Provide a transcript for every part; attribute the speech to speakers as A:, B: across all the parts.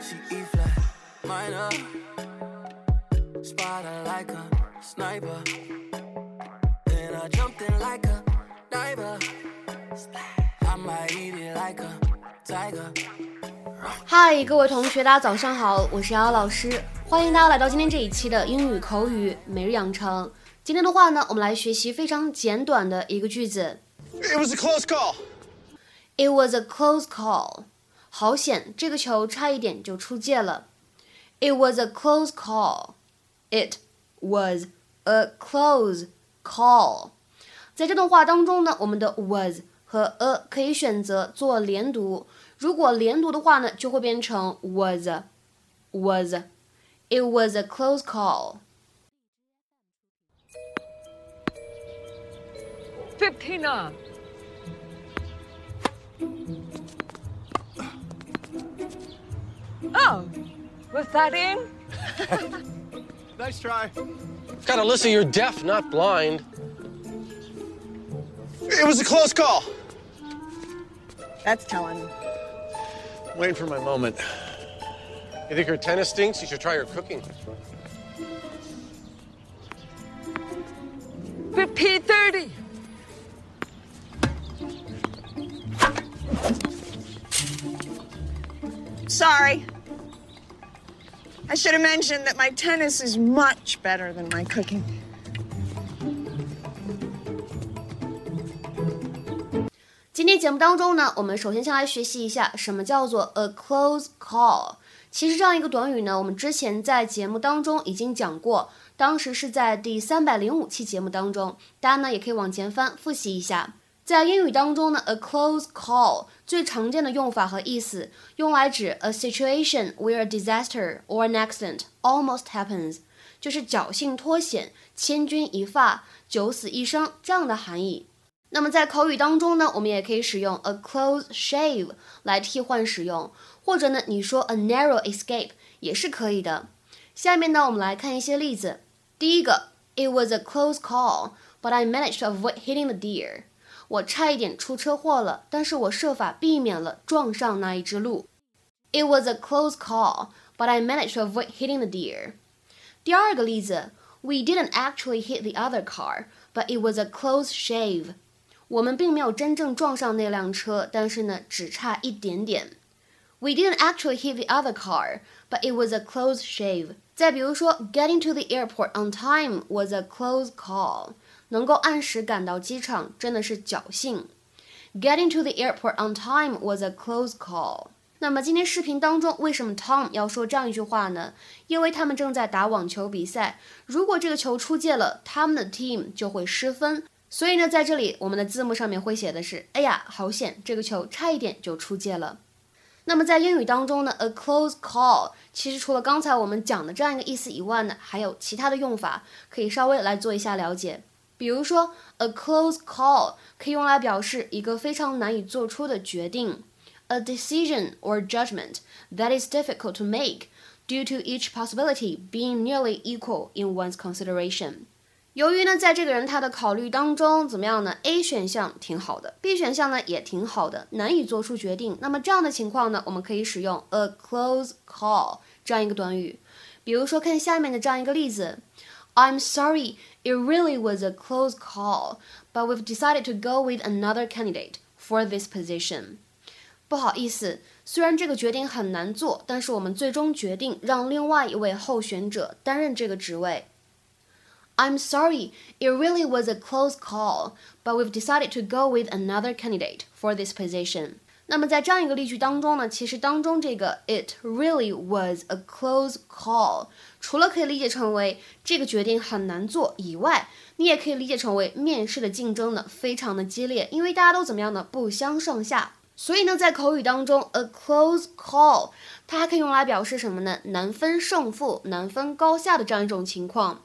A: She E flat minor. Spot her like a sniper. Then I jumped in like a diver. I might eat it like a tiger.
B: 嗨，各位同学，大家早上好，我是瑶瑶老师，欢迎大家来到今天这一期的英语口语每日养成。今天的话呢，我们来学习非常简短的一个句子。
C: It was a close call.
B: It was a close call. 好险，这个球差一点就出界了。It was a close call. It was a close call. 在这段话当中呢，我们的 was 和 a 可以选择做连读。如果连读的话呢，就会变成 was was. It was a close call.
D: Fifteen Oh, was that in?
C: Nice try.
E: Got Alyssa, you're deaf, not blind.
C: It was a close call.
D: That's telling.
C: I'm Waiting for my moment.
E: You think her tennis stinks? You should try her cooking.
D: P30.
F: Sorry. I should have mentioned that my tennis is much better than my cooking.
B: 今天节目当中呢，我们首先先来学习一下什么叫做 a close call。其实这样一个短语呢，我们之前在节目当中已经讲过，当时是在第三百零五期节目当中，大家呢也可以往前翻复习一下。在英语当中呢，a close call 最常见的用法和意思，用来指 a situation where a disaster or an accident almost happens，就是侥幸脱险、千钧一发、九死一生这样的含义。那么在口语当中呢，我们也可以使用 a close shave 来替换使用，或者呢，你说 a narrow escape 也是可以的。下面呢，我们来看一些例子。第一个，It was a close call, but I managed to avoid hitting the deer. 我差一点出车祸了，但是我设法避免了撞上那一只鹿。It was a close call, but I managed to avoid hitting the deer. 第二个例子，We didn't actually hit the other car, but it was a close shave. 我们并没有真正撞上那辆车，但是呢，只差一点点。We didn't actually hit the other car, but it was a close shave. 再比如说，Getting to the airport on time was a close call. 能够按时赶到机场真的是侥幸。Getting to the airport on time was a close call. 那么今天视频当中，为什么 Tom 要说这样一句话呢？因为他们正在打网球比赛，如果这个球出界了，他们的 team 就会失分。所以呢，在这里我们的字幕上面会写的是：哎呀，好险，这个球差一点就出界了。那么在英语当中呢，a close call 其实除了刚才我们讲的这样一个意思以外呢，还有其他的用法，可以稍微来做一下了解。比如说，a close call 可以用来表示一个非常难以做出的决定，a decision or judgment that is difficult to make due to each possibility being nearly equal in one's consideration。由于呢，在这个人他的考虑当中，怎么样呢？A 选项挺好的，B 选项呢也挺好的，难以做出决定。那么这样的情况呢，我们可以使用 a close call 这样一个短语。比如说，看下面的这样一个例子 ：I'm sorry, it really was a close call, but we've decided to go with another candidate for this position. 不好意思，虽然这个决定很难做，但是我们最终决定让另外一位候选者担任这个职位。I'm sorry, it really was a close call, but we've decided to go with another candidate for this position. 那么在这样一个例句当中呢，其实当中这个 it really was a close call，除了可以理解成为这个决定很难做以外，你也可以理解成为面试的竞争呢非常的激烈，因为大家都怎么样呢？不相上下。所以呢，在口语当中，a close call 它还可以用来表示什么呢？难分胜负、难分高下的这样一种情况。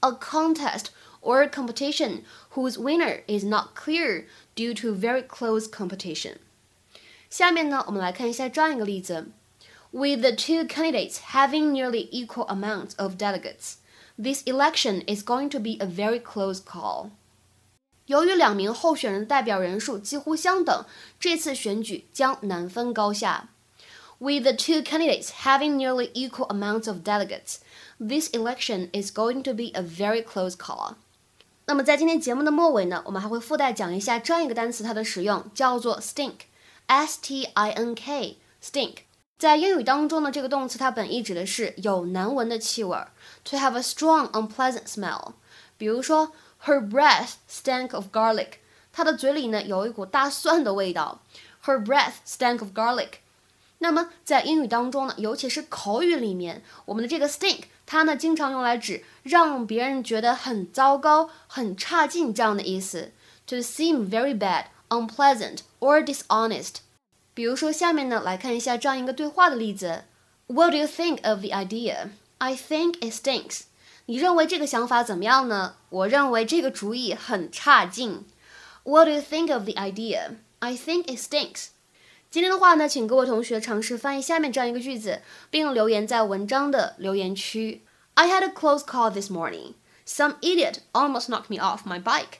B: A contest or competition whose winner is not clear due to very close competition. 下面呢，我们来看一下这样一个例子：With the two candidates having nearly equal amounts of delegates, this election is going to be a very close call. 由于两名候选人的代表人数几乎相等，这次选举将难分高下。 With the two candidates having nearly equal amounts of delegates, this election is going to be a very close call. 那么在今天节目的末尾呢，我们还会附带讲一下这样一个单词它的使用，叫做 stink，s t i n k，stink。在英语当中呢，这个动词它本意指的是有难闻的气味，to have a strong unpleasant smell。比如说，Her breath stank of garlic，她的嘴里呢有一股大蒜的味道。Her breath stank of garlic。那么在英语当中呢，尤其是口语里面，我们的这个 stink，它呢经常用来指让别人觉得很糟糕、很差劲这样的意思，to seem very bad, unpleasant or dishonest。比如说下面呢来看一下这样一个对话的例子：What do you think of the idea? I think it stinks. 你认为这个想法怎么样呢？我认为这个主意很差劲。What do you think of the idea? I think it stinks. 今天的话呢，请各位同学尝试翻译下面这样一个句子，并留言在文章的留言区。I had a close call this morning. Some idiot almost knocked me off my bike.